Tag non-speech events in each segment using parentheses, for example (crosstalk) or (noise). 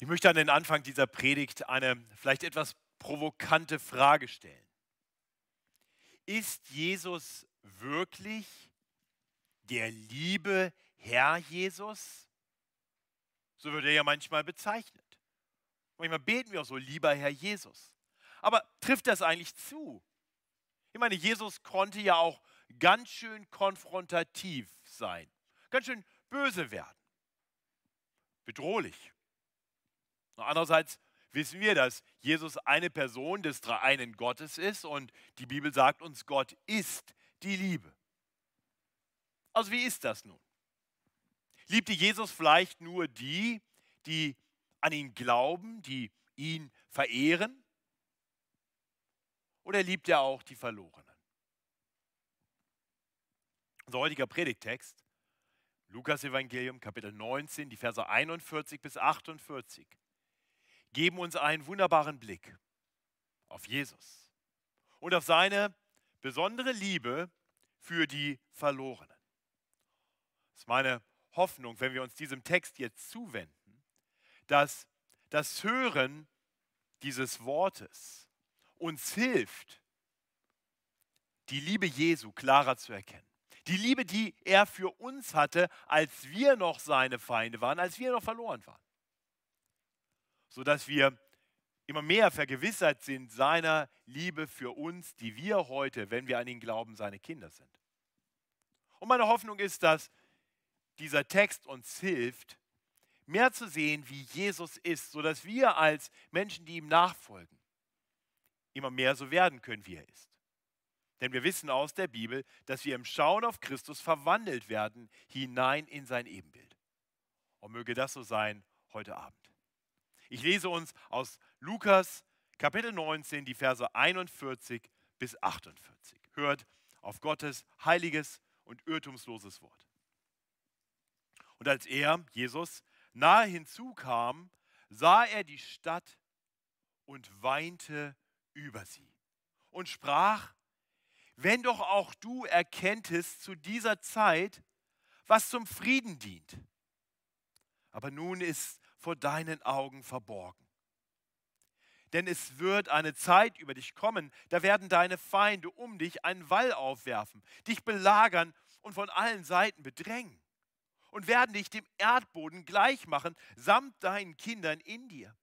Ich möchte an den Anfang dieser Predigt eine vielleicht etwas provokante Frage stellen. Ist Jesus wirklich der liebe Herr Jesus? So wird er ja manchmal bezeichnet. Manchmal beten wir auch so, lieber Herr Jesus. Aber trifft das eigentlich zu? Ich meine, Jesus konnte ja auch ganz schön konfrontativ sein, ganz schön böse werden, bedrohlich. Andererseits wissen wir, dass Jesus eine Person des dreieinen Gottes ist und die Bibel sagt uns, Gott ist die Liebe. Also wie ist das nun? Liebte Jesus vielleicht nur die, die an ihn glauben, die ihn verehren? Oder liebt er auch die Verlorenen? Unser heutiger Predigtext, Lukas Evangelium, Kapitel 19, die Verse 41 bis 48, geben uns einen wunderbaren Blick auf Jesus und auf seine besondere Liebe für die Verlorenen. Das ist meine Hoffnung, wenn wir uns diesem Text jetzt zuwenden, dass das Hören dieses Wortes uns hilft, die Liebe Jesu klarer zu erkennen. Die Liebe, die er für uns hatte, als wir noch seine Feinde waren, als wir noch verloren waren. Sodass wir immer mehr vergewissert sind seiner Liebe für uns, die wir heute, wenn wir an ihn glauben, seine Kinder sind. Und meine Hoffnung ist, dass dieser Text uns hilft, mehr zu sehen, wie Jesus ist, sodass wir als Menschen, die ihm nachfolgen, immer mehr so werden können, wie er ist. Denn wir wissen aus der Bibel, dass wir im Schauen auf Christus verwandelt werden hinein in sein Ebenbild. Und möge das so sein heute Abend. Ich lese uns aus Lukas Kapitel 19 die Verse 41 bis 48. Hört auf Gottes heiliges und irrtumsloses Wort. Und als er, Jesus, nahe hinzukam, sah er die Stadt und weinte über sie und sprach, wenn doch auch du erkenntest zu dieser Zeit, was zum Frieden dient. Aber nun ist vor deinen Augen verborgen. Denn es wird eine Zeit über dich kommen, da werden deine Feinde um dich einen Wall aufwerfen, dich belagern und von allen Seiten bedrängen und werden dich dem Erdboden gleich machen, samt deinen Kindern in dir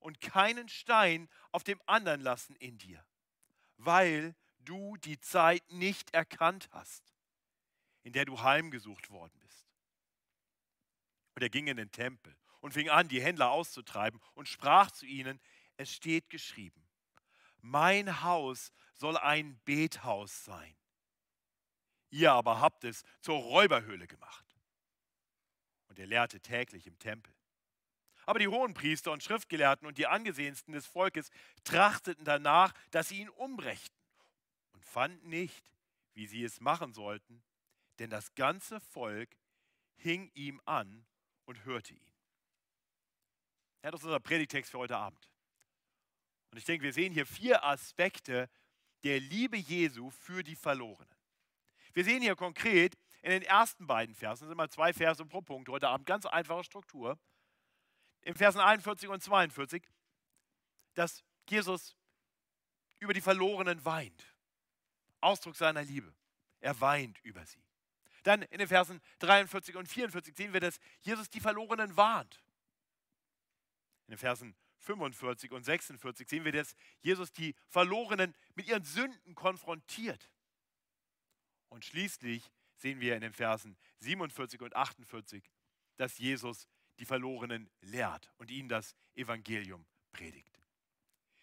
und keinen Stein auf dem anderen lassen in dir, weil du die Zeit nicht erkannt hast, in der du heimgesucht worden bist. Und er ging in den Tempel und fing an, die Händler auszutreiben und sprach zu ihnen, es steht geschrieben, mein Haus soll ein Bethaus sein. Ihr aber habt es zur Räuberhöhle gemacht und er lehrte täglich im Tempel. Aber die Hohenpriester und Schriftgelehrten und die angesehensten des Volkes trachteten danach, dass sie ihn umbrächten und fanden nicht, wie sie es machen sollten, denn das ganze Volk hing ihm an und hörte ihn. Ja, das ist unser Predigtext für heute Abend. Und ich denke, wir sehen hier vier Aspekte der Liebe Jesu für die Verlorenen. Wir sehen hier konkret, in den ersten beiden Versen, das sind immer zwei Verse pro Punkt heute Abend, ganz einfache Struktur, in Versen 41 und 42, dass Jesus über die Verlorenen weint. Ausdruck seiner Liebe. Er weint über sie. Dann in den Versen 43 und 44 sehen wir, dass Jesus die Verlorenen warnt. In den Versen 45 und 46 sehen wir, dass Jesus die Verlorenen mit ihren Sünden konfrontiert. Und schließlich sehen wir in den Versen 47 und 48, dass Jesus die Verlorenen lehrt und ihnen das Evangelium predigt.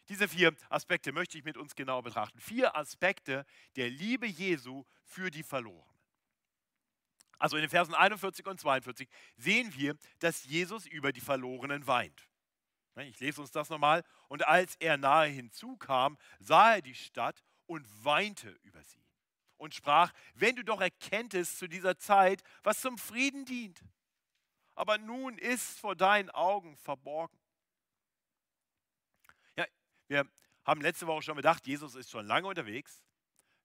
Diese vier Aspekte möchte ich mit uns genau betrachten. Vier Aspekte der Liebe Jesu für die Verlorenen. Also in den Versen 41 und 42 sehen wir, dass Jesus über die Verlorenen weint. Ich lese uns das nochmal. Und als er nahe hinzukam, sah er die Stadt und weinte über sie und sprach, wenn du doch erkenntest zu dieser Zeit, was zum Frieden dient. Aber nun ist vor deinen Augen verborgen. Ja, wir haben letzte Woche schon gedacht, Jesus ist schon lange unterwegs.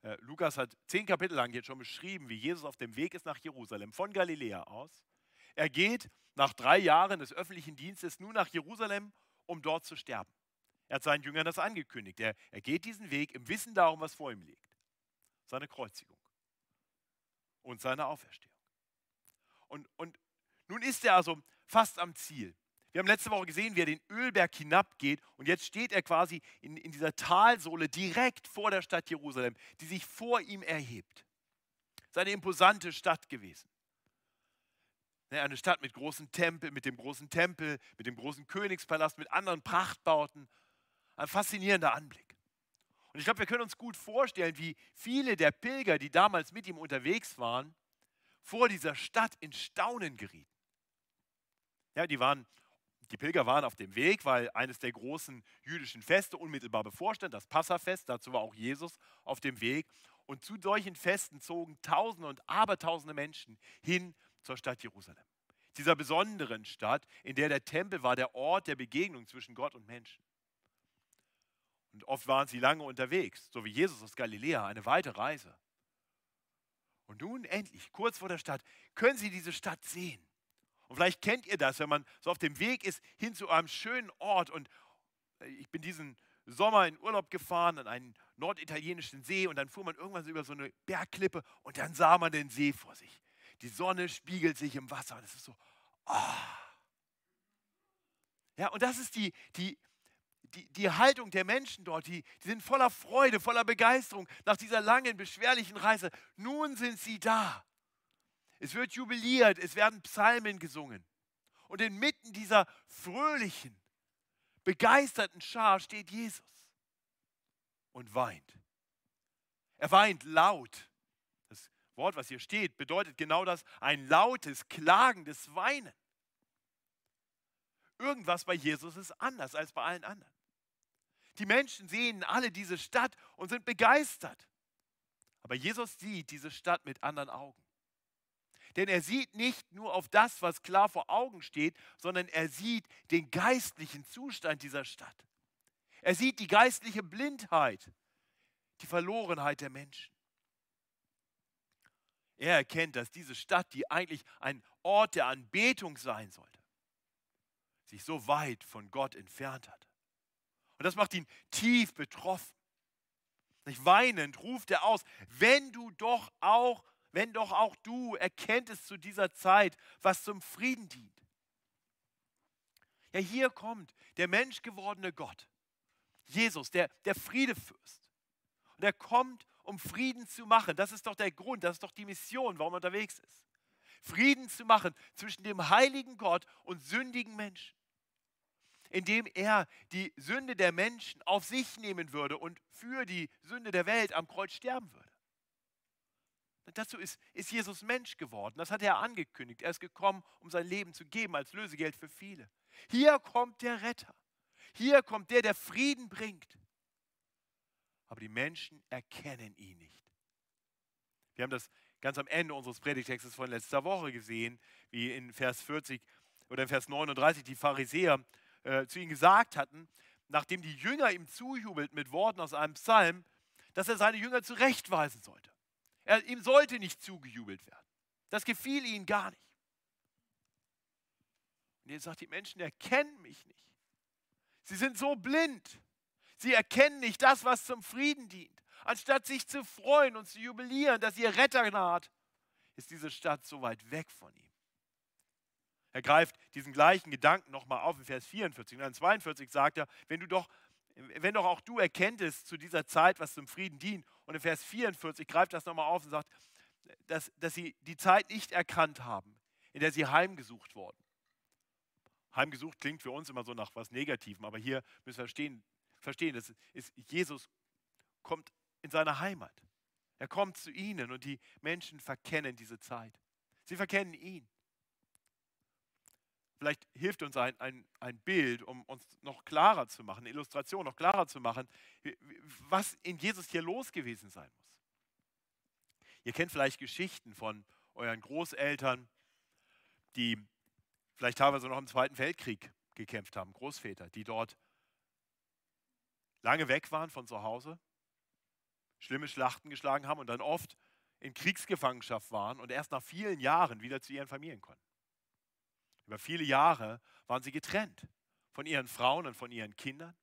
Äh, Lukas hat zehn Kapitel lang jetzt schon beschrieben, wie Jesus auf dem Weg ist nach Jerusalem, von Galiläa aus. Er geht nach drei Jahren des öffentlichen Dienstes nun nach Jerusalem, um dort zu sterben. Er hat seinen Jüngern das angekündigt. Er, er geht diesen Weg im Wissen darum, was vor ihm liegt. Seine Kreuzigung und seine Auferstehung. Und, und nun ist er also fast am Ziel. Wir haben letzte Woche gesehen, wie er den Ölberg hinabgeht und jetzt steht er quasi in, in dieser Talsohle direkt vor der Stadt Jerusalem, die sich vor ihm erhebt. Es ist eine imposante Stadt gewesen. Eine Stadt mit großen Tempel, mit dem großen Tempel, mit dem großen Königspalast, mit anderen Prachtbauten. Ein faszinierender Anblick. Und ich glaube, wir können uns gut vorstellen, wie viele der Pilger, die damals mit ihm unterwegs waren, vor dieser Stadt in Staunen gerieten. Ja, die waren die Pilger waren auf dem Weg, weil eines der großen jüdischen Feste unmittelbar bevorstand, das Passafest, dazu war auch Jesus auf dem Weg. Und zu solchen Festen zogen Tausende und Abertausende Menschen hin zur Stadt Jerusalem. Dieser besonderen Stadt, in der der Tempel war der Ort der Begegnung zwischen Gott und Menschen. Und oft waren sie lange unterwegs, so wie Jesus aus Galiläa, eine weite Reise. Und nun endlich, kurz vor der Stadt, können sie diese Stadt sehen. Und vielleicht kennt ihr das, wenn man so auf dem Weg ist hin zu einem schönen Ort. Und äh, ich bin diesen Sommer in Urlaub gefahren an einen norditalienischen See und dann fuhr man irgendwann so über so eine Bergklippe und dann sah man den See vor sich. Die Sonne spiegelt sich im Wasser es ist so, oh. Ja, und das ist die, die, die, die Haltung der Menschen dort, die, die sind voller Freude, voller Begeisterung nach dieser langen, beschwerlichen Reise. Nun sind sie da. Es wird jubiliert, es werden Psalmen gesungen. Und inmitten dieser fröhlichen, begeisterten Schar steht Jesus und weint. Er weint laut. Wort, was hier steht, bedeutet genau das, ein lautes, klagendes Weinen. Irgendwas bei Jesus ist anders als bei allen anderen. Die Menschen sehen alle diese Stadt und sind begeistert. Aber Jesus sieht diese Stadt mit anderen Augen. Denn er sieht nicht nur auf das, was klar vor Augen steht, sondern er sieht den geistlichen Zustand dieser Stadt. Er sieht die geistliche Blindheit, die Verlorenheit der Menschen. Er erkennt, dass diese Stadt, die eigentlich ein Ort der Anbetung sein sollte, sich so weit von Gott entfernt hat. Und das macht ihn tief betroffen. Weinend ruft er aus, wenn du doch auch wenn doch auch du erkenntest zu dieser Zeit, was zum Frieden dient. Ja, hier kommt der menschgewordene Gott, Jesus, der, der Friedefürst. Und er kommt, um Frieden zu machen. Das ist doch der Grund, das ist doch die Mission, warum er unterwegs ist. Frieden zu machen zwischen dem heiligen Gott und sündigen Menschen. Indem er die Sünde der Menschen auf sich nehmen würde und für die Sünde der Welt am Kreuz sterben würde. Dazu ist, ist Jesus Mensch geworden. Das hat er angekündigt. Er ist gekommen, um sein Leben zu geben als Lösegeld für viele. Hier kommt der Retter. Hier kommt der, der Frieden bringt. Aber die Menschen erkennen ihn nicht. Wir haben das ganz am Ende unseres Predigtextes von letzter Woche gesehen, wie in Vers 40 oder in Vers 39 die Pharisäer äh, zu ihm gesagt hatten, nachdem die Jünger ihm zujubelten mit Worten aus einem Psalm, dass er seine Jünger zurechtweisen sollte. Er, ihm sollte nicht zugejubelt werden. Das gefiel ihnen gar nicht. Und jetzt sagt die Menschen erkennen mich nicht. Sie sind so blind. Sie erkennen nicht das, was zum Frieden dient. Anstatt sich zu freuen und zu jubilieren, dass ihr Retter naht, ist diese Stadt so weit weg von ihm. Er greift diesen gleichen Gedanken nochmal auf in Vers 44. Und dann 42 sagt er, wenn du doch wenn doch auch du erkenntest zu dieser Zeit, was zum Frieden dient. Und in Vers 44 greift das nochmal auf und sagt, dass, dass sie die Zeit nicht erkannt haben, in der sie heimgesucht wurden. Heimgesucht klingt für uns immer so nach was Negativem, aber hier müssen wir verstehen, verstehen dass ist, Jesus kommt in seine Heimat. Er kommt zu ihnen und die Menschen verkennen diese Zeit. Sie verkennen ihn. Vielleicht hilft uns ein, ein, ein Bild, um uns noch klarer zu machen, eine Illustration noch klarer zu machen, was in Jesus hier los gewesen sein muss. Ihr kennt vielleicht Geschichten von euren Großeltern, die vielleicht teilweise noch im Zweiten Weltkrieg gekämpft haben, Großväter, die dort lange weg waren von zu Hause, schlimme Schlachten geschlagen haben und dann oft in Kriegsgefangenschaft waren und erst nach vielen Jahren wieder zu ihren Familien konnten. Über viele Jahre waren sie getrennt von ihren Frauen und von ihren Kindern.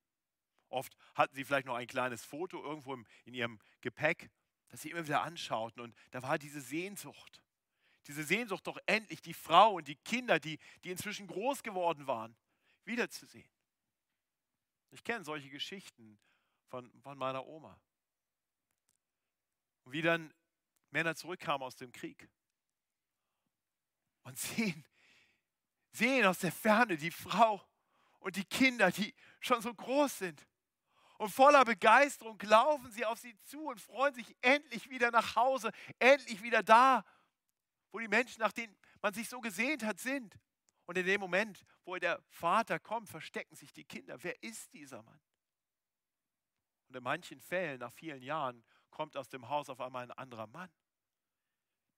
Oft hatten sie vielleicht noch ein kleines Foto irgendwo in ihrem Gepäck, das sie immer wieder anschauten. Und da war diese Sehnsucht. Diese Sehnsucht, doch endlich die Frau und die Kinder, die, die inzwischen groß geworden waren, wiederzusehen. Ich kenne solche Geschichten von, von meiner Oma. Und wie dann Männer zurückkamen aus dem Krieg und (laughs) sehen, sehen aus der Ferne die Frau und die Kinder, die schon so groß sind. Und voller Begeisterung laufen sie auf sie zu und freuen sich endlich wieder nach Hause, endlich wieder da, wo die Menschen, nach denen man sich so gesehnt hat, sind. Und in dem Moment, wo der Vater kommt, verstecken sich die Kinder. Wer ist dieser Mann? Und in manchen Fällen, nach vielen Jahren, kommt aus dem Haus auf einmal ein anderer Mann,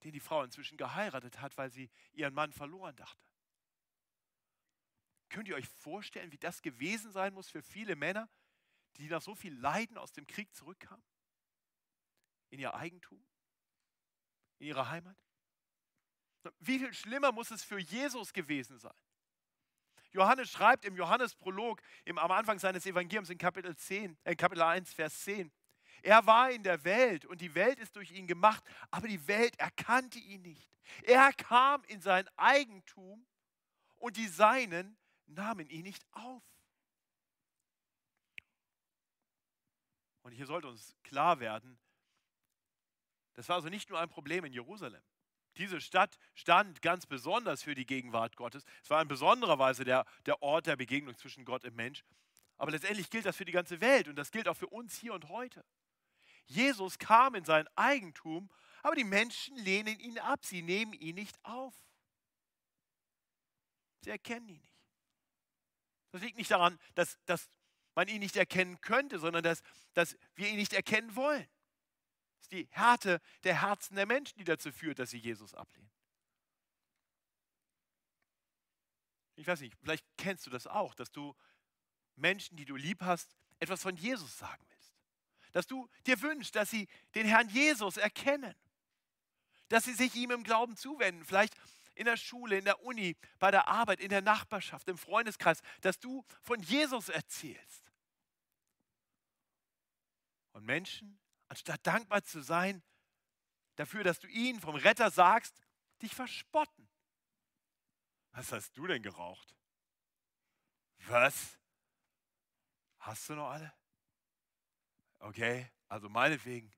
den die Frau inzwischen geheiratet hat, weil sie ihren Mann verloren dachte. Könnt ihr euch vorstellen, wie das gewesen sein muss für viele Männer, die nach so viel Leiden aus dem Krieg zurückkamen? In ihr Eigentum? In ihre Heimat? Wie viel schlimmer muss es für Jesus gewesen sein? Johannes schreibt im Johannesprolog im, am Anfang seines Evangeliums in Kapitel, 10, äh, Kapitel 1, Vers 10. Er war in der Welt und die Welt ist durch ihn gemacht, aber die Welt erkannte ihn nicht. Er kam in sein Eigentum und die Seinen nahmen ihn nicht auf. Und hier sollte uns klar werden, das war also nicht nur ein Problem in Jerusalem. Diese Stadt stand ganz besonders für die Gegenwart Gottes. Es war in besonderer Weise der, der Ort der Begegnung zwischen Gott und Mensch. Aber letztendlich gilt das für die ganze Welt und das gilt auch für uns hier und heute. Jesus kam in sein Eigentum, aber die Menschen lehnen ihn ab, sie nehmen ihn nicht auf. Sie erkennen ihn nicht. Das liegt nicht daran, dass, dass man ihn nicht erkennen könnte, sondern dass, dass wir ihn nicht erkennen wollen. Das ist die Härte der Herzen der Menschen, die dazu führt, dass sie Jesus ablehnen. Ich weiß nicht, vielleicht kennst du das auch, dass du Menschen, die du lieb hast, etwas von Jesus sagen willst. Dass du dir wünschst, dass sie den Herrn Jesus erkennen. Dass sie sich ihm im Glauben zuwenden. Vielleicht in der Schule, in der Uni, bei der Arbeit, in der Nachbarschaft, im Freundeskreis, dass du von Jesus erzählst. Und Menschen, anstatt dankbar zu sein dafür, dass du ihnen vom Retter sagst, dich verspotten. Was hast du denn geraucht? Was? Hast du noch alle? Okay, also meinetwegen,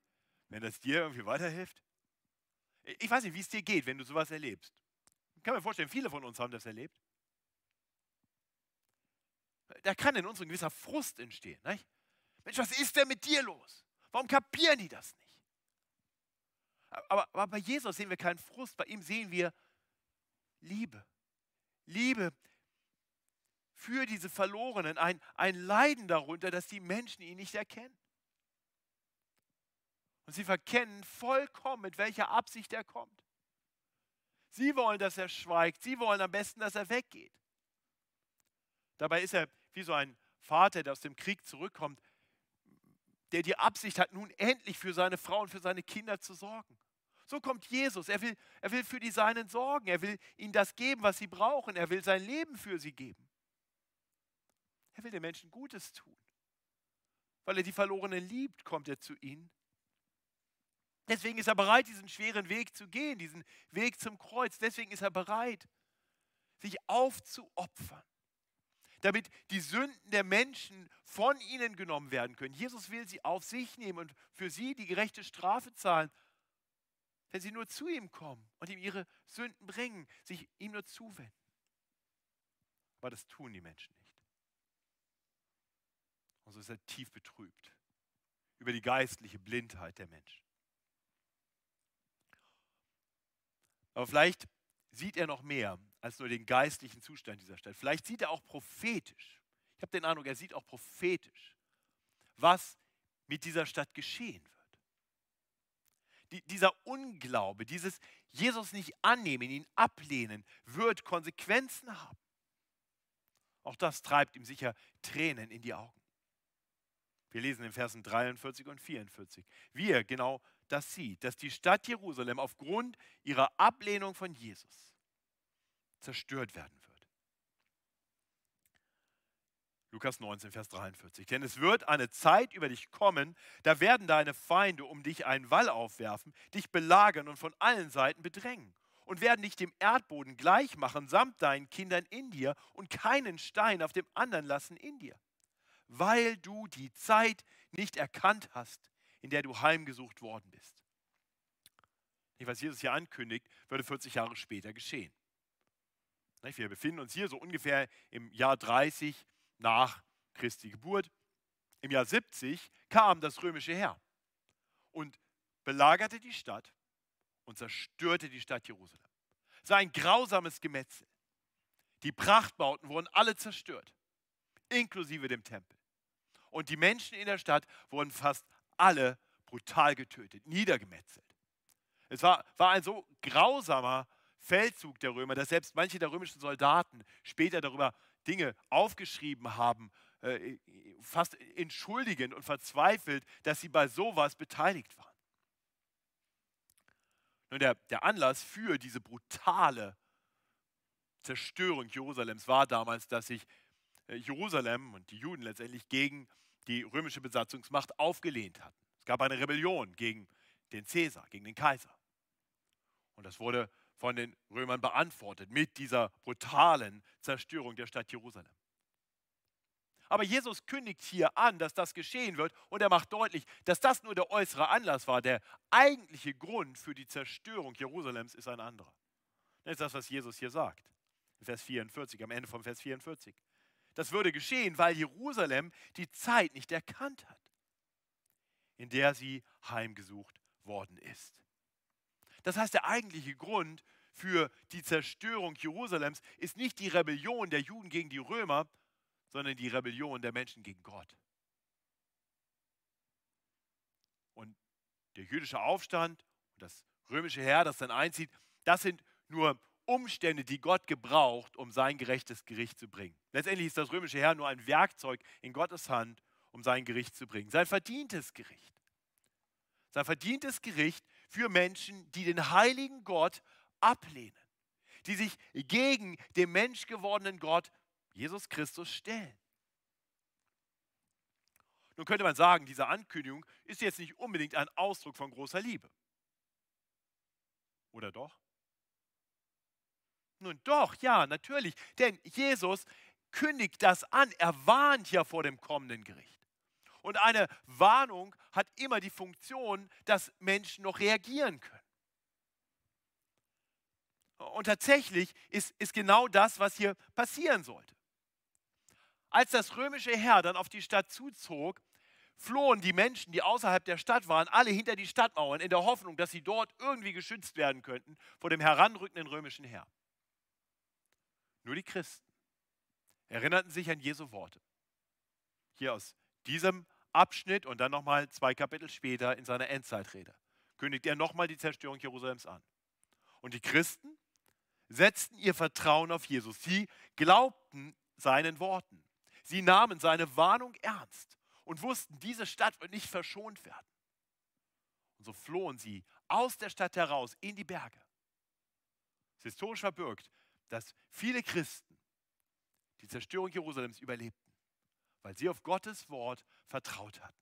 wenn das dir irgendwie weiterhilft. Ich weiß nicht, wie es dir geht, wenn du sowas erlebst. Ich kann mir vorstellen, viele von uns haben das erlebt. Da kann in uns ein gewisser Frust entstehen. Nicht? Mensch, was ist denn mit dir los? Warum kapieren die das nicht? Aber, aber bei Jesus sehen wir keinen Frust, bei ihm sehen wir Liebe. Liebe für diese Verlorenen, ein, ein Leiden darunter, dass die Menschen ihn nicht erkennen. Und sie verkennen vollkommen, mit welcher Absicht er kommt. Sie wollen, dass er schweigt. Sie wollen am besten, dass er weggeht. Dabei ist er wie so ein Vater, der aus dem Krieg zurückkommt, der die Absicht hat, nun endlich für seine Frau und für seine Kinder zu sorgen. So kommt Jesus. Er will, er will für die Seinen sorgen. Er will ihnen das geben, was sie brauchen. Er will sein Leben für sie geben. Er will den Menschen Gutes tun. Weil er die Verlorenen liebt, kommt er zu ihnen Deswegen ist er bereit, diesen schweren Weg zu gehen, diesen Weg zum Kreuz. Deswegen ist er bereit, sich aufzuopfern, damit die Sünden der Menschen von ihnen genommen werden können. Jesus will sie auf sich nehmen und für sie die gerechte Strafe zahlen, wenn sie nur zu ihm kommen und ihm ihre Sünden bringen, sich ihm nur zuwenden. Aber das tun die Menschen nicht. Und so ist er tief betrübt über die geistliche Blindheit der Menschen. Aber vielleicht sieht er noch mehr als nur den geistlichen Zustand dieser Stadt. Vielleicht sieht er auch prophetisch. Ich habe den Eindruck, er sieht auch prophetisch, was mit dieser Stadt geschehen wird. Die, dieser Unglaube, dieses Jesus nicht annehmen, ihn ablehnen, wird Konsequenzen haben. Auch das treibt ihm sicher Tränen in die Augen. Wir lesen in Versen 43 und 44, wie er genau das sieht, dass die Stadt Jerusalem aufgrund ihrer Ablehnung von Jesus zerstört werden wird. Lukas 19, Vers 43. Denn es wird eine Zeit über dich kommen, da werden deine Feinde um dich einen Wall aufwerfen, dich belagern und von allen Seiten bedrängen und werden dich dem Erdboden gleich machen, samt deinen Kindern in dir und keinen Stein auf dem anderen lassen in dir, weil du die Zeit nicht erkannt hast, in der du heimgesucht worden bist. Was Jesus hier ankündigt, würde 40 Jahre später geschehen. Wir befinden uns hier so ungefähr im Jahr 30 nach Christi Geburt. Im Jahr 70 kam das römische Heer und belagerte die Stadt und zerstörte die Stadt Jerusalem. Es war ein grausames Gemetzel. Die Prachtbauten wurden alle zerstört, inklusive dem Tempel. Und die Menschen in der Stadt wurden fast alle brutal getötet, niedergemetzelt. Es war, war ein so grausamer Feldzug der Römer, dass selbst manche der römischen Soldaten später darüber Dinge aufgeschrieben haben, äh, fast entschuldigend und verzweifelt, dass sie bei sowas beteiligt waren. Nun, der, der Anlass für diese brutale Zerstörung Jerusalems war damals, dass sich äh, Jerusalem und die Juden letztendlich gegen die römische Besatzungsmacht aufgelehnt hatten. Es gab eine Rebellion gegen den Cäsar, gegen den Kaiser. Und das wurde von den Römern beantwortet mit dieser brutalen Zerstörung der Stadt Jerusalem. Aber Jesus kündigt hier an, dass das geschehen wird und er macht deutlich, dass das nur der äußere Anlass war. Der eigentliche Grund für die Zerstörung Jerusalems ist ein anderer. Das ist das, was Jesus hier sagt. Vers 44, am Ende von Vers 44. Das würde geschehen, weil Jerusalem die Zeit nicht erkannt hat, in der sie heimgesucht worden ist. Das heißt, der eigentliche Grund für die Zerstörung Jerusalems ist nicht die Rebellion der Juden gegen die Römer, sondern die Rebellion der Menschen gegen Gott. Und der jüdische Aufstand und das römische Heer, das dann einzieht, das sind nur Umstände, die Gott gebraucht, um sein gerechtes Gericht zu bringen. Letztendlich ist das römische Heer nur ein Werkzeug in Gottes Hand, um sein Gericht zu bringen. Sein verdientes Gericht. Sein verdientes Gericht für Menschen, die den heiligen Gott ablehnen, die sich gegen den menschgewordenen Gott, Jesus Christus, stellen. Nun könnte man sagen, diese Ankündigung ist jetzt nicht unbedingt ein Ausdruck von großer Liebe. Oder doch? Nun doch, ja, natürlich. Denn Jesus kündigt das an. Er warnt ja vor dem kommenden Gericht. Und eine Warnung hat immer die Funktion, dass Menschen noch reagieren können. Und tatsächlich ist, ist genau das, was hier passieren sollte. Als das römische Heer dann auf die Stadt zuzog, flohen die Menschen, die außerhalb der Stadt waren, alle hinter die Stadtmauern in der Hoffnung, dass sie dort irgendwie geschützt werden könnten vor dem heranrückenden römischen Heer. Nur die Christen erinnerten sich an Jesu Worte. Hier aus diesem Abschnitt und dann nochmal zwei Kapitel später in seiner Endzeitrede kündigt er nochmal die Zerstörung Jerusalems an. Und die Christen setzten ihr Vertrauen auf Jesus. Sie glaubten seinen Worten. Sie nahmen seine Warnung ernst und wussten, diese Stadt wird nicht verschont werden. Und so flohen sie aus der Stadt heraus in die Berge. Es ist historisch verbirgt, dass viele Christen die Zerstörung Jerusalems überlebten weil sie auf Gottes Wort vertraut hatten.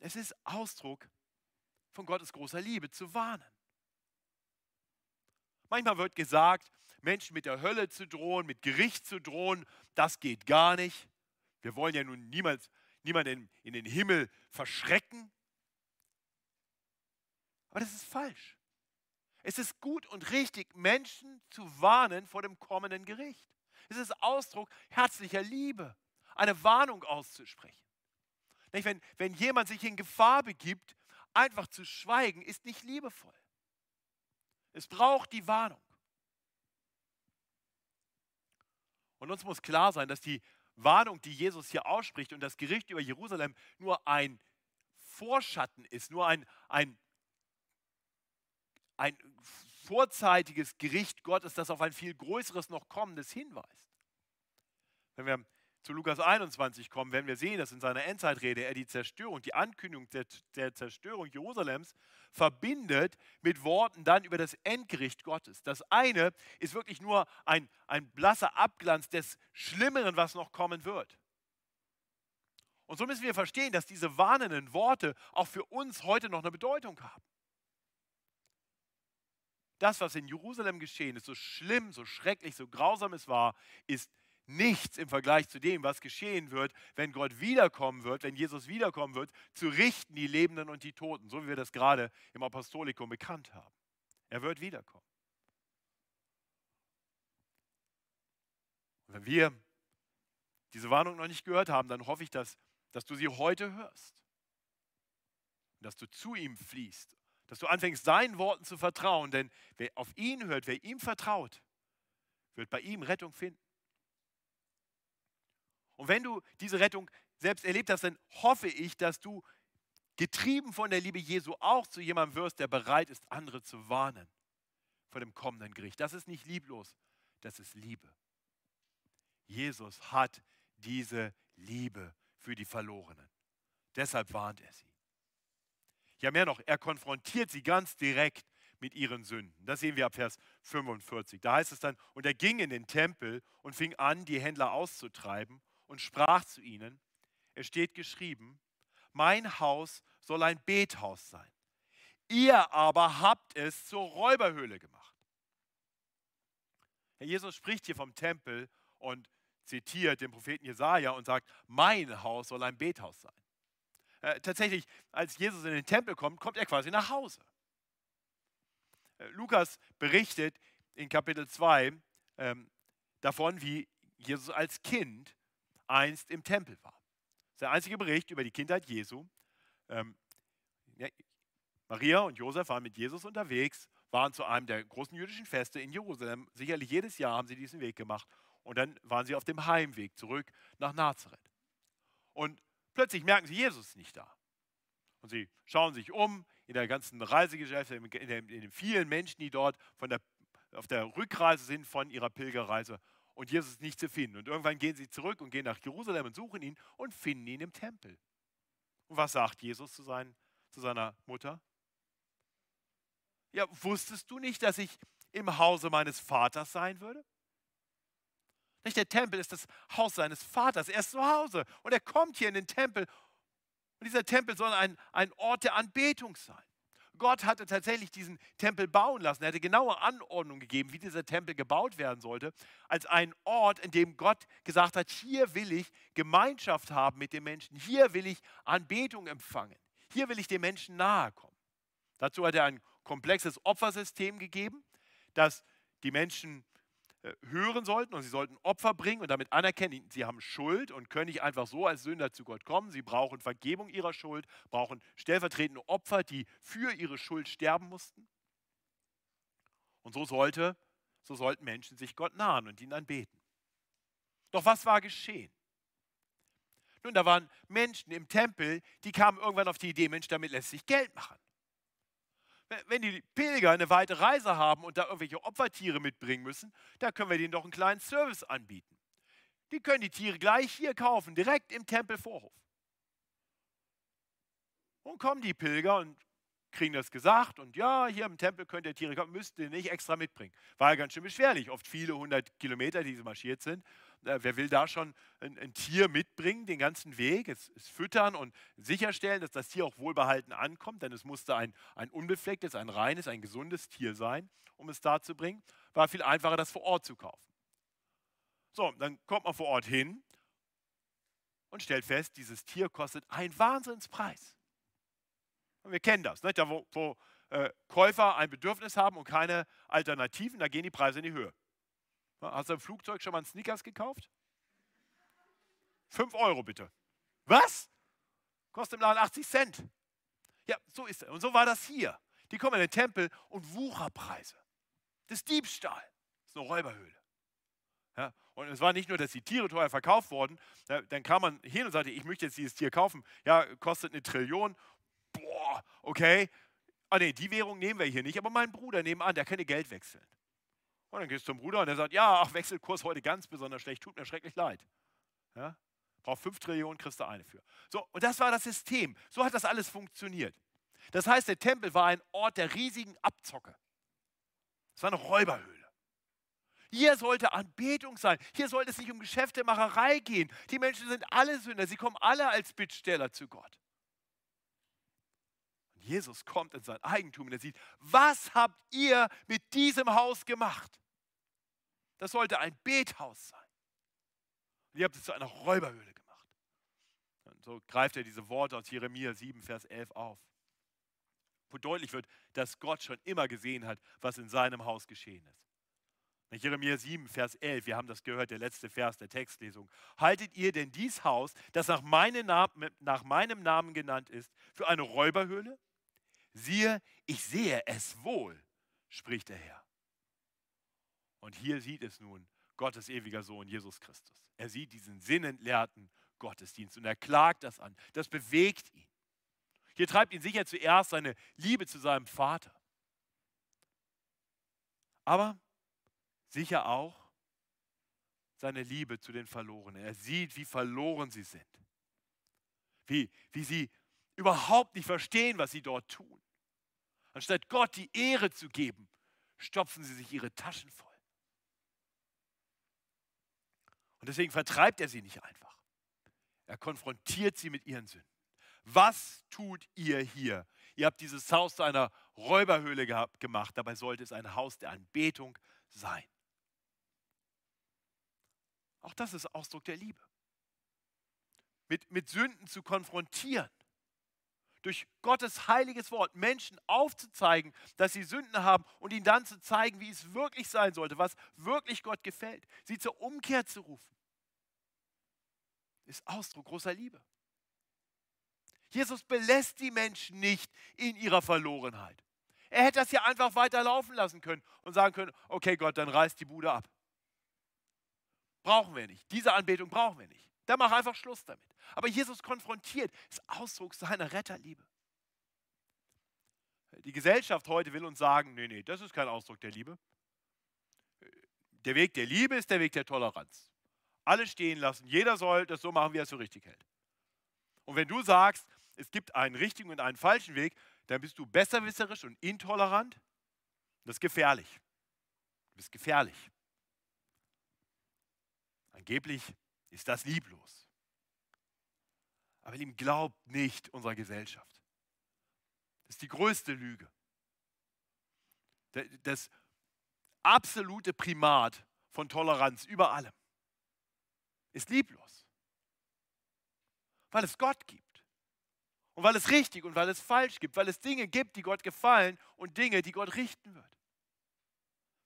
Es ist Ausdruck von Gottes großer Liebe zu warnen. Manchmal wird gesagt, Menschen mit der Hölle zu drohen, mit Gericht zu drohen, das geht gar nicht. Wir wollen ja nun niemals, niemanden in den Himmel verschrecken. Aber das ist falsch. Es ist gut und richtig, Menschen zu warnen vor dem kommenden Gericht. Es ist Ausdruck herzlicher Liebe, eine Warnung auszusprechen. Wenn, wenn jemand sich in Gefahr begibt, einfach zu schweigen, ist nicht liebevoll. Es braucht die Warnung. Und uns muss klar sein, dass die Warnung, die Jesus hier ausspricht und das Gericht über Jerusalem nur ein Vorschatten ist, nur ein, ein, ein vorzeitiges Gericht Gottes, das auf ein viel größeres noch kommendes hinweist. Wenn wir zu Lukas 21 kommen, werden wir sehen, dass in seiner Endzeitrede er die Zerstörung, die Ankündigung der, Zerstörung Jerusalems verbindet mit Worten dann über das Endgericht Gottes. Das eine ist wirklich nur ein, ein blasser Abglanz des Schlimmeren, was noch kommen wird. Und so müssen wir verstehen, dass diese warnenden Worte auch für uns heute noch eine Bedeutung haben. Das, was in Jerusalem geschehen ist, so schlimm, so schrecklich, so grausam es war, ist nichts im Vergleich zu dem, was geschehen wird, wenn Gott wiederkommen wird, wenn Jesus wiederkommen wird, zu richten die Lebenden und die Toten, so wie wir das gerade im Apostolikum bekannt haben. Er wird wiederkommen. Und wenn wir diese Warnung noch nicht gehört haben, dann hoffe ich, dass, dass du sie heute hörst. Dass du zu ihm fließt. Dass du anfängst, seinen Worten zu vertrauen. Denn wer auf ihn hört, wer ihm vertraut, wird bei ihm Rettung finden. Und wenn du diese Rettung selbst erlebt hast, dann hoffe ich, dass du getrieben von der Liebe Jesu auch zu jemandem wirst, der bereit ist, andere zu warnen vor dem kommenden Gericht. Das ist nicht lieblos, das ist Liebe. Jesus hat diese Liebe für die Verlorenen. Deshalb warnt er sie. Ja, mehr noch, er konfrontiert sie ganz direkt mit ihren Sünden. Das sehen wir ab Vers 45. Da heißt es dann, und er ging in den Tempel und fing an, die Händler auszutreiben und sprach zu ihnen, es steht geschrieben, mein Haus soll ein Bethaus sein. Ihr aber habt es zur Räuberhöhle gemacht. Herr Jesus spricht hier vom Tempel und zitiert den Propheten Jesaja und sagt: Mein Haus soll ein Bethaus sein. Äh, tatsächlich, als Jesus in den Tempel kommt, kommt er quasi nach Hause. Äh, Lukas berichtet in Kapitel 2 ähm, davon, wie Jesus als Kind einst im Tempel war. Das ist der einzige Bericht über die Kindheit Jesu. Ähm, ja, Maria und Josef waren mit Jesus unterwegs, waren zu einem der großen jüdischen Feste in Jerusalem. Sicherlich jedes Jahr haben sie diesen Weg gemacht. Und dann waren sie auf dem Heimweg zurück nach Nazareth. Und plötzlich merken sie, Jesus ist nicht da. Und sie schauen sich um in der ganzen Reisegesellschaft, in, den, vielen Menschen, die dort von der, auf der Rückreise sind von ihrer Pilgerreise und Jesus ist nicht zu finden. Und irgendwann gehen sie zurück und gehen nach Jerusalem und suchen ihn und finden ihn im Tempel. Und was sagt Jesus zu, sein, zu seiner Mutter? Ja, wusstest du nicht, dass ich im Hause meines Vaters sein würde? Nicht der Tempel ist das Haus seines Vaters. Er ist zu Hause und er kommt hier in den Tempel. Und dieser Tempel soll ein, ein Ort der Anbetung sein. Gott hatte tatsächlich diesen Tempel bauen lassen. Er hatte genaue Anordnungen gegeben, wie dieser Tempel gebaut werden sollte, als ein Ort, in dem Gott gesagt hat, hier will ich Gemeinschaft haben mit den Menschen, hier will ich Anbetung empfangen, hier will ich den Menschen nahe kommen. Dazu hat er ein komplexes Opfersystem gegeben, das die Menschen hören sollten und sie sollten Opfer bringen und damit anerkennen, sie haben Schuld und können nicht einfach so als Sünder zu Gott kommen. Sie brauchen Vergebung ihrer Schuld, brauchen stellvertretende Opfer, die für ihre Schuld sterben mussten. Und so sollte, so sollten Menschen sich Gott nahen und ihn anbeten. Doch was war geschehen? Nun, da waren Menschen im Tempel, die kamen irgendwann auf die Idee, Mensch, damit lässt sich Geld machen wenn die Pilger eine weite Reise haben und da irgendwelche Opfertiere mitbringen müssen, da können wir denen doch einen kleinen Service anbieten. Die können die Tiere gleich hier kaufen, direkt im Tempelvorhof. Und kommen die Pilger und kriegen das gesagt und ja, hier im Tempel könnt ihr Tiere kaufen, müsst ihr nicht extra mitbringen. War ja ganz schön beschwerlich, oft viele hundert Kilometer, die sie marschiert sind. Äh, wer will da schon ein, ein, Tier mitbringen, den ganzen Weg, es, es, füttern und sicherstellen, dass das Tier auch wohlbehalten ankommt, denn es musste ein, ein unbeflecktes, ein reines, ein gesundes Tier sein, um es da zu bringen. War viel einfacher, das vor Ort zu kaufen. So, dann kommt man vor Ort hin und stellt fest, dieses Tier kostet einen Wahnsinnspreis. Und wir kennen das, nicht? da wo, wo äh, Käufer ein Bedürfnis haben und keine Alternativen, da gehen die Preise in die Höhe. Hast du im Flugzeug schon mal einen Snickers gekauft? 5 Euro bitte. Was? Kostet im Laden 80 Cent. Ja, so ist es. Und so war das hier. Die kommen in den Tempel und Wucherpreise. Das ist Diebstahl. Das ist eine Räuberhöhle. Ja, und es war nicht nur, dass die Tiere teuer verkauft wurden, ja, dann kam man hin und sagte, ich möchte jetzt dieses Tier kaufen. Ja, kostet eine Trillion. Boah, okay. Ah nee, die Währung nehmen wir hier nicht, aber mein Bruder nebenan, der kann Geld wechseln. Und dann gehst du zum Bruder und der sagt, ja, ach, Wechselkurs heute ganz besonders schlecht, tut mir schrecklich leid. Ja? Braucht 5 Trillionen, kriegst du eine für. So, und das war das System. So hat das alles funktioniert. Das heißt, der Tempel war ein Ort der riesigen Abzocke. Es war eine Räuberhöhle. Hier sollte Anbetung sein. Hier sollte es nicht um Geschäftemacherei gehen. Die Menschen sind alle Sünder. Sie kommen alle als Bittsteller zu Gott. Jesus kommt in sein Eigentum und er sieht, was habt ihr mit diesem Haus gemacht? Das sollte ein Bethaus sein. Und ihr habt es zu einer Räuberhöhle gemacht. Und so greift er diese Worte aus Jeremia 7, Vers 11 auf. Wo deutlich wird, dass Gott schon immer gesehen hat, was in seinem Haus geschehen ist. In Jeremia 7, Vers 11, wir haben das gehört, der letzte Vers der Textlesung. Haltet ihr denn dies Haus, das nach meinem Namen genannt ist, für eine Räuberhöhle? Siehe, ich sehe es wohl, spricht der Herr. Und hier sieht es nun Gottes ewiger Sohn, Jesus Christus. Er sieht diesen sinnentleerten Gottesdienst und er klagt das an. Das bewegt ihn. Hier treibt ihn sicher zuerst seine Liebe zu seinem Vater. Aber sicher auch seine Liebe zu den Verlorenen. Er sieht, wie verloren sie sind. Wie, wie sie überhaupt nicht verstehen, was sie dort tun. Anstatt Gott die Ehre zu geben, stopfen sie sich ihre Taschen voll. Und deswegen vertreibt er sie nicht einfach. Er konfrontiert sie mit ihren Sünden. Was tut ihr hier? Ihr habt dieses Haus zu einer Räuberhöhle gehabt, gemacht. Dabei sollte es ein Haus der Anbetung sein. Auch das ist Ausdruck der Liebe. Mit, mit Sünden zu konfrontieren. Durch Gottes heiliges Wort Menschen aufzuzeigen, dass sie Sünden haben und ihnen dann zu zeigen, wie es wirklich sein sollte, was wirklich Gott gefällt. Sie zur Umkehr zu rufen, ist Ausdruck großer Liebe. Jesus belässt die Menschen nicht in ihrer Verlorenheit. Er hätte das ja einfach weiterlaufen lassen können und sagen können, okay Gott, dann reißt die Bude ab. Brauchen wir nicht. Diese Anbetung brauchen wir nicht. Dann mach einfach Schluss damit. Aber Jesus konfrontiert, ist Ausdruck seiner Retterliebe. Die Gesellschaft heute will uns sagen, nee, nee, das ist kein Ausdruck der Liebe. Der Weg der Liebe ist der Weg der Toleranz. Alle stehen lassen, jeder soll das so machen, wie er es so richtig hält. Und wenn du sagst, es gibt einen richtigen und einen falschen Weg, dann bist du besserwisserisch und intolerant. Das ist gefährlich. Du bist gefährlich. Angeblich ist das lieblos. Aber ihm glaubt nicht unserer Gesellschaft. Das ist die größte Lüge. Das absolute Primat von Toleranz über allem ist lieblos. Weil es Gott gibt. Und weil es richtig und weil es falsch gibt. Weil es Dinge gibt, die Gott gefallen und Dinge, die Gott richten wird.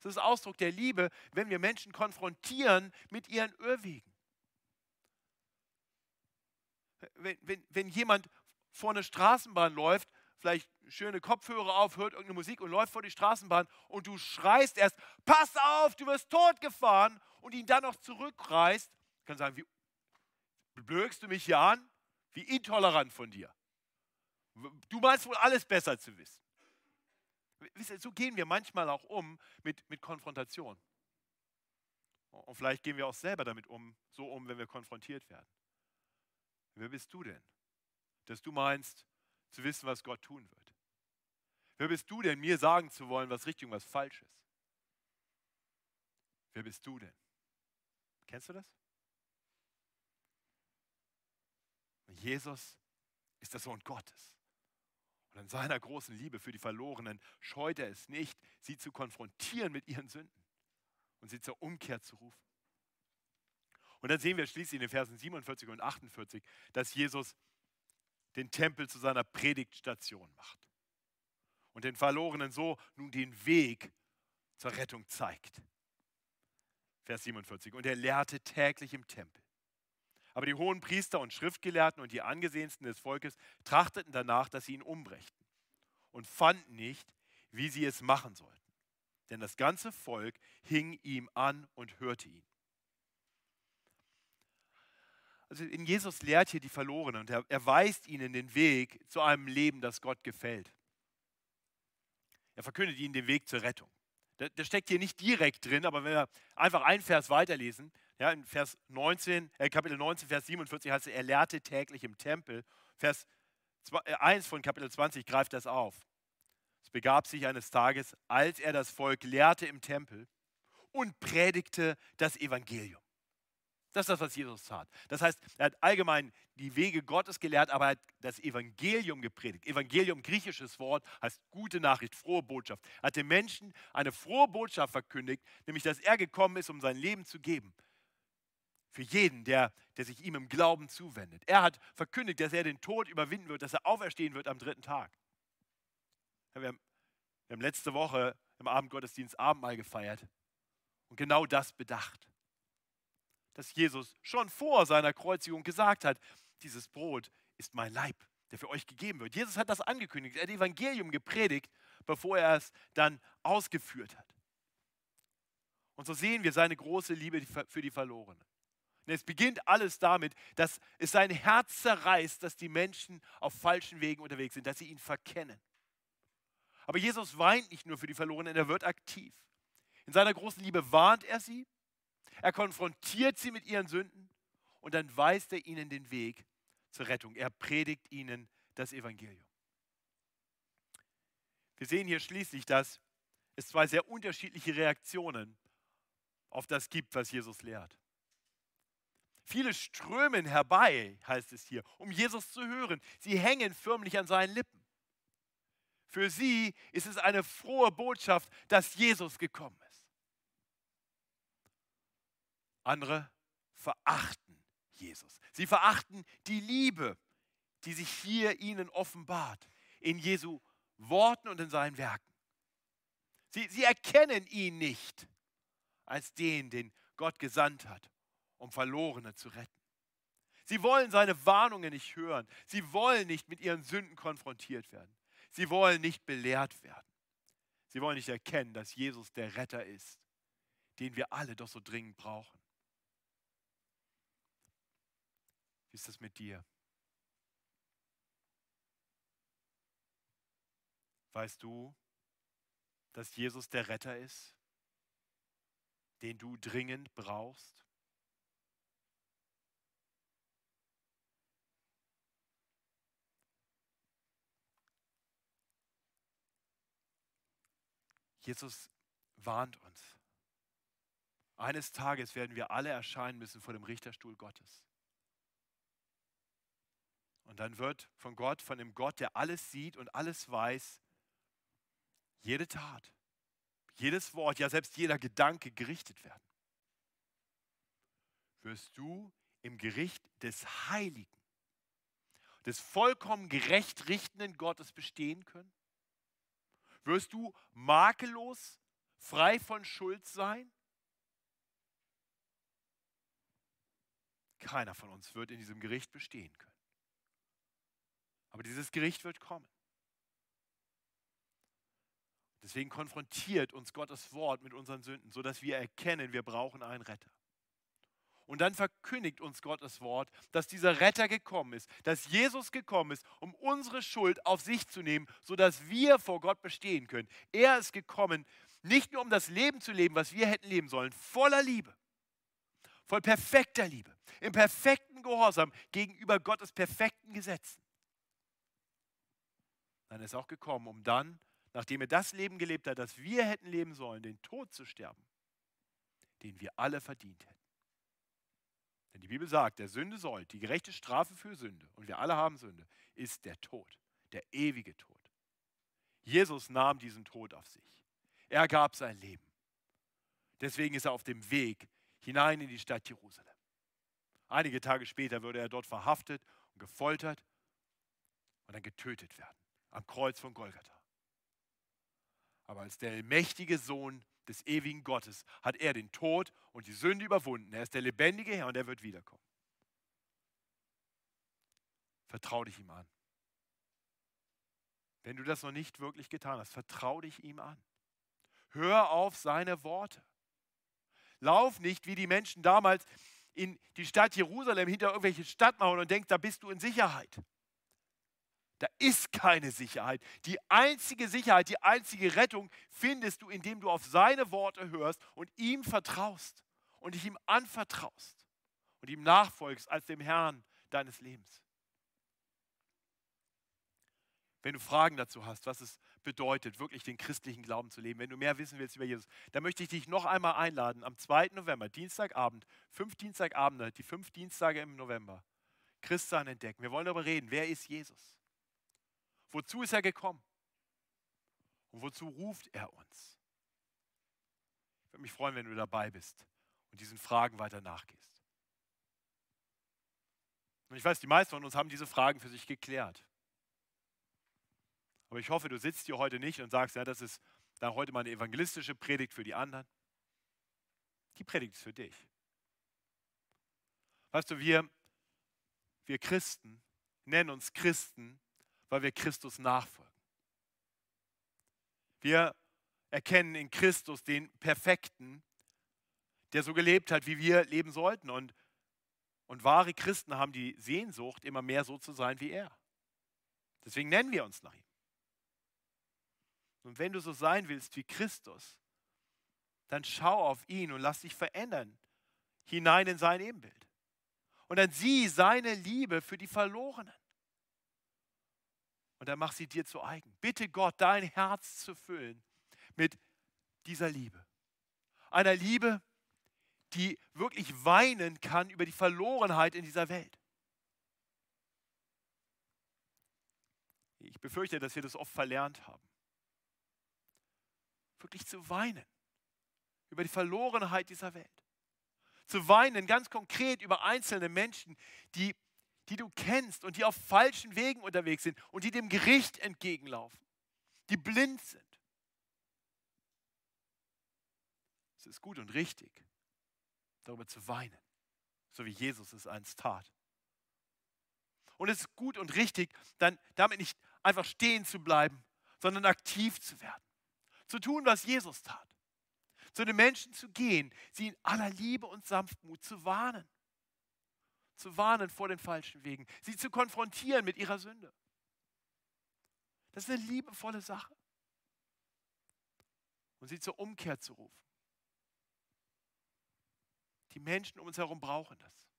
Das ist Ausdruck der Liebe, wenn wir Menschen konfrontieren mit ihren Irrwegen. Wenn, wenn, wenn jemand vor eine Straßenbahn läuft, vielleicht schöne Kopfhörer auf, hört irgendeine Musik und läuft vor die Straßenbahn und du schreist erst, pass auf, du wirst totgefahren und ihn dann noch zurückreißt, kann sagen, wie blökst du mich hier an? Wie intolerant von dir. Du meinst wohl alles besser zu wissen. So gehen wir manchmal auch um mit, mit Konfrontation. Und vielleicht gehen wir auch selber damit um, so um, wenn wir konfrontiert werden. Wer bist du denn, dass du meinst, zu wissen, was Gott tun wird? Wer bist du denn, mir sagen zu wollen, was richtig und was falsch ist? Wer bist du denn? Kennst du das? Jesus ist der Sohn Gottes. Und in seiner großen Liebe für die Verlorenen scheut er es nicht, sie zu konfrontieren mit ihren Sünden und sie zur Umkehr zu rufen. Und dann sehen wir schließlich in den Versen 47 und 48, dass Jesus den Tempel zu seiner Predigtstation macht und den Verlorenen so nun den Weg zur Rettung zeigt. Vers 47. Und er lehrte täglich im Tempel. Aber die hohen Priester und Schriftgelehrten und die angesehensten des Volkes trachteten danach, dass sie ihn umbrächten und fanden nicht, wie sie es machen sollten. Denn das ganze Volk hing ihm an und hörte ihn. Also in Jesus lehrt hier die Verlorenen und er, er weist ihnen den Weg zu einem Leben, das Gott gefällt. Er verkündet ihnen den Weg zur Rettung. Der, steckt hier nicht direkt drin, aber wenn wir einfach einen Vers weiterlesen, Ja, in Vers 19, äh, Kapitel 19, Vers 47 heißt es, er lehrte täglich im Tempel. Vers 1 äh, von Kapitel 20 greift das auf. Es begab sich eines Tages, als er das Volk lehrte im Tempel und predigte das Evangelium. Das ist das, was Jesus tat. Das heißt, er hat allgemein die Wege Gottes gelehrt, aber er hat das Evangelium gepredigt. Evangelium, griechisches Wort, heißt gute Nachricht, frohe Botschaft. Er hat den Menschen eine frohe Botschaft verkündigt, nämlich, dass er gekommen ist, um sein Leben zu geben. Für jeden, der, der sich ihm im Glauben zuwendet. Er hat verkündigt, dass er den Tod überwinden wird, dass er auferstehen wird am dritten Tag. Wir haben, wir haben letzte Woche im Abendgottesdienst Abendmahl gefeiert und genau das bedacht dass Jesus schon vor seiner Kreuzigung gesagt hat, dieses Brot ist mein Leib, der für euch gegeben wird. Jesus hat das angekündigt, er hat Evangelium gepredigt, bevor er es dann ausgeführt hat. Und so sehen wir seine große Liebe für die Verlorenen. Und es beginnt alles damit, dass es sein Herz zerreißt, dass die Menschen auf falschen Wegen unterwegs sind, dass sie ihn verkennen. Aber Jesus weint nicht nur für die Verlorenen, er wird aktiv. In seiner großen Liebe warnt er sie, er konfrontiert sie mit ihren Sünden und dann weist er ihnen den Weg zur Rettung. Er predigt ihnen das Evangelium. Wir sehen hier schließlich, dass es zwei sehr unterschiedliche Reaktionen auf das gibt, was Jesus lehrt. Viele strömen herbei, heißt es hier, um Jesus zu hören. Sie hängen förmlich an seinen Lippen. Für sie ist es eine frohe Botschaft, dass Jesus gekommen ist. Andere verachten Jesus. Sie verachten die Liebe, die sich hier ihnen offenbart, in Jesu Worten und in seinen Werken. Sie, sie erkennen ihn nicht als den, den Gott gesandt hat, um Verlorene zu retten. Sie wollen seine Warnungen nicht hören. Sie wollen nicht mit ihren Sünden konfrontiert werden. Sie wollen nicht belehrt werden. Sie wollen nicht erkennen, dass Jesus der Retter ist, den wir alle doch so dringend brauchen. Wie ist das mit dir? Weißt du, dass Jesus der Retter ist, den du dringend brauchst? Jesus warnt uns. Eines Tages werden wir alle erscheinen müssen vor dem Richterstuhl Gottes. Und dann wird von Gott, von dem Gott, der alles sieht und alles weiß, jede Tat, jedes Wort, ja selbst jeder Gedanke gerichtet werden. Wirst du im Gericht des Heiligen, des vollkommen gerecht richtenden Gottes bestehen können? Wirst du makellos, frei von Schuld sein? Keiner von uns wird in diesem Gericht bestehen können. Aber dieses Gericht wird kommen. Deswegen konfrontiert uns Gottes Wort mit unseren Sünden, sodass wir erkennen, wir brauchen einen Retter. Und dann verkündigt uns Gottes Wort, dass dieser Retter gekommen ist, dass Jesus gekommen ist, um unsere Schuld auf sich zu nehmen, sodass wir vor Gott bestehen können. Er ist gekommen, nicht nur um das Leben zu leben, was wir hätten leben sollen, voller Liebe, voll perfekter Liebe, im perfekten Gehorsam gegenüber Gottes perfekten Gesetzen. Dann ist er auch gekommen, um dann, nachdem er das Leben gelebt hat, das wir hätten leben sollen, den Tod zu sterben, den wir alle verdient hätten. Denn die Bibel sagt, der Sünde soll, die gerechte Strafe für Sünde, und wir alle haben Sünde, ist der Tod, der ewige Tod. Jesus nahm diesen Tod auf sich. Er gab sein Leben. Deswegen ist er auf dem Weg hinein in die Stadt Jerusalem. Einige Tage später würde er dort verhaftet und gefoltert und dann getötet werden am Kreuz von Golgatha. Aber als der mächtige Sohn des ewigen Gottes hat er den Tod und die Sünde überwunden. Er ist der lebendige Herr und er wird wiederkommen. Vertrau dich ihm an. Wenn du das noch nicht wirklich getan hast, vertrau dich ihm an. Hör auf seine Worte. Lauf nicht wie die Menschen damals in die Stadt Jerusalem hinter irgendwelche Stadtmauern und denk, da bist du in Sicherheit. Da ist keine Sicherheit. Die einzige Sicherheit, die einzige Rettung findest du, indem du auf seine Worte hörst und ihm vertraust und dich ihm anvertraust und ihm nachfolgst als dem Herrn deines Lebens. Wenn du Fragen dazu hast, was es bedeutet, wirklich den christlichen Glauben zu leben, wenn du mehr wissen willst über Jesus, dann möchte ich dich noch einmal einladen am 2. November, Dienstagabend, fünf Dienstagabende, die fünf Dienstage im November, Christsein entdecken. Wir wollen darüber reden, wer ist Jesus? Wozu ist er gekommen? Und wozu ruft er uns? Ich würde mich freuen, wenn du dabei bist und diesen Fragen weiter nachgehst. Und ich weiß, die meisten von uns haben diese Fragen für sich geklärt. Aber ich hoffe, du sitzt hier heute nicht und sagst, ja, das ist da heute mal eine evangelistische Predigt für die anderen. Die Predigt ist für dich. Weißt du, wir, wir Christen nennen uns Christen, weil wir Christus nachfolgen. Wir erkennen in Christus den Perfekten, der so gelebt hat, wie wir leben sollten. Und, und wahre Christen haben die Sehnsucht, immer mehr so zu sein wie er. Deswegen nennen wir uns nach ihm. Und wenn du so sein willst wie Christus, dann schau auf ihn und lass dich verändern hinein in sein Ebenbild. Und dann sieh seine Liebe für die Verlorenen. Und dann mach sie dir zu eigen. Bitte Gott, dein Herz zu füllen mit dieser Liebe. Einer Liebe, die wirklich weinen kann über die Verlorenheit in dieser Welt. Ich befürchte, dass wir das oft verlernt haben wirklich zu weinen über die Verlorenheit dieser Welt. Zu weinen ganz konkret über einzelne Menschen, die, die du kennst und die auf falschen Wegen unterwegs sind und die dem Gericht entgegenlaufen, die blind sind. Es ist gut und richtig, darüber zu weinen, so wie Jesus es einst tat. Und es ist gut und richtig, dann damit nicht einfach stehen zu bleiben, sondern aktiv zu werden zu tun, was Jesus tat. Zu den Menschen zu gehen, sie in aller Liebe und Sanftmut zu warnen. Zu warnen vor den falschen Wegen, sie zu konfrontieren mit ihrer Sünde. Das ist eine liebevolle Sache. Und sie zur Umkehr zu rufen. Die Menschen um uns herum brauchen das.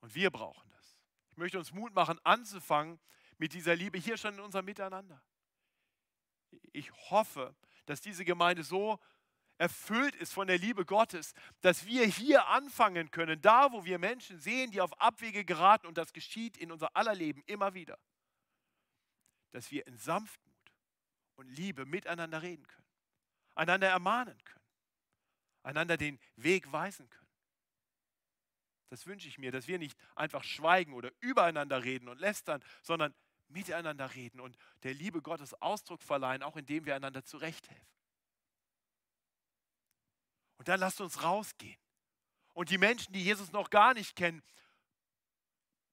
Und wir brauchen das. Ich möchte uns Mut machen, anzufangen mit dieser Liebe hier schon in unserem Miteinander ich hoffe, dass diese Gemeinde so erfüllt ist von der Liebe Gottes, dass wir hier anfangen können, da wo wir Menschen sehen, die auf Abwege geraten, und das geschieht in unser aller Leben immer wieder, dass wir in Sanftmut und Liebe miteinander reden können, einander ermahnen können, einander den Weg weisen können. Das wünsche ich mir, dass wir nicht einfach schweigen oder übereinander reden und lästern, sondern miteinander reden und der Liebe Gottes Ausdruck verleihen, auch indem wir einander zurechthelfen. Und dann lasst uns rausgehen und die Menschen, die Jesus noch gar nicht kennen,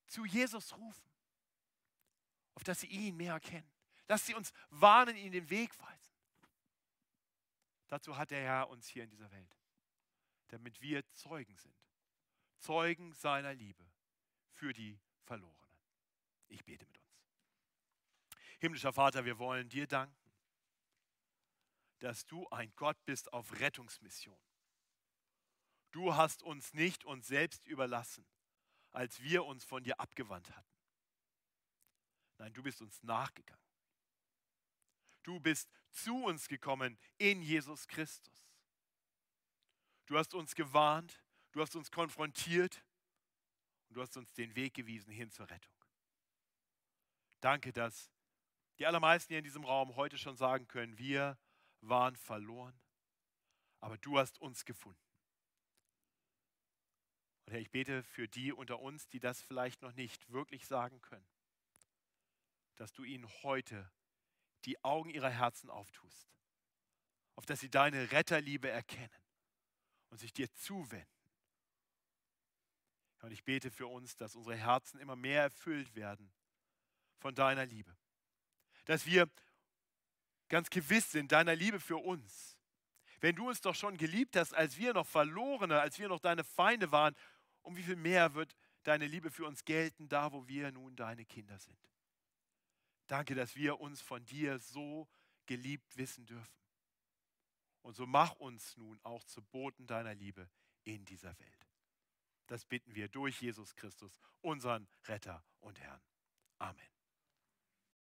zu Jesus rufen, auf dass sie ihn mehr erkennen. Dass sie uns warnen, ihnen den Weg weisen. Dazu hat der Herr uns hier in dieser Welt, damit wir Zeugen sind. Zeugen seiner Liebe für die Verlorenen. Ich bete mit uns. Himmlischer Vater, wir wollen dir danken, dass du ein Gott bist auf Rettungsmission. Du hast uns nicht uns selbst überlassen, als wir uns von dir abgewandt hatten. Nein, du bist uns nachgegangen. Du bist zu uns gekommen in Jesus Christus. Du hast uns gewarnt, du hast uns konfrontiert und du hast uns den Weg gewiesen hin zur Rettung. Danke, dass die allermeisten hier in diesem Raum heute schon sagen können, wir waren verloren, aber du hast uns gefunden. Und Herr, ich bete für die unter uns, die das vielleicht noch nicht wirklich sagen können, dass du ihnen heute die Augen ihrer Herzen auftust, auf dass sie deine Retterliebe erkennen und sich dir zuwenden. Und ich bete für uns, dass unsere Herzen immer mehr erfüllt werden von deiner Liebe dass wir ganz gewiss sind deiner Liebe für uns. Wenn du uns doch schon geliebt hast, als wir noch Verlorene, als wir noch deine Feinde waren, um wie viel mehr wird deine Liebe für uns gelten, da wo wir nun deine Kinder sind. Danke, dass wir uns von dir so geliebt wissen dürfen. Und so mach uns nun auch zu Boten deiner Liebe in dieser Welt. Das bitten wir durch Jesus Christus, unseren Retter und Herrn. Amen.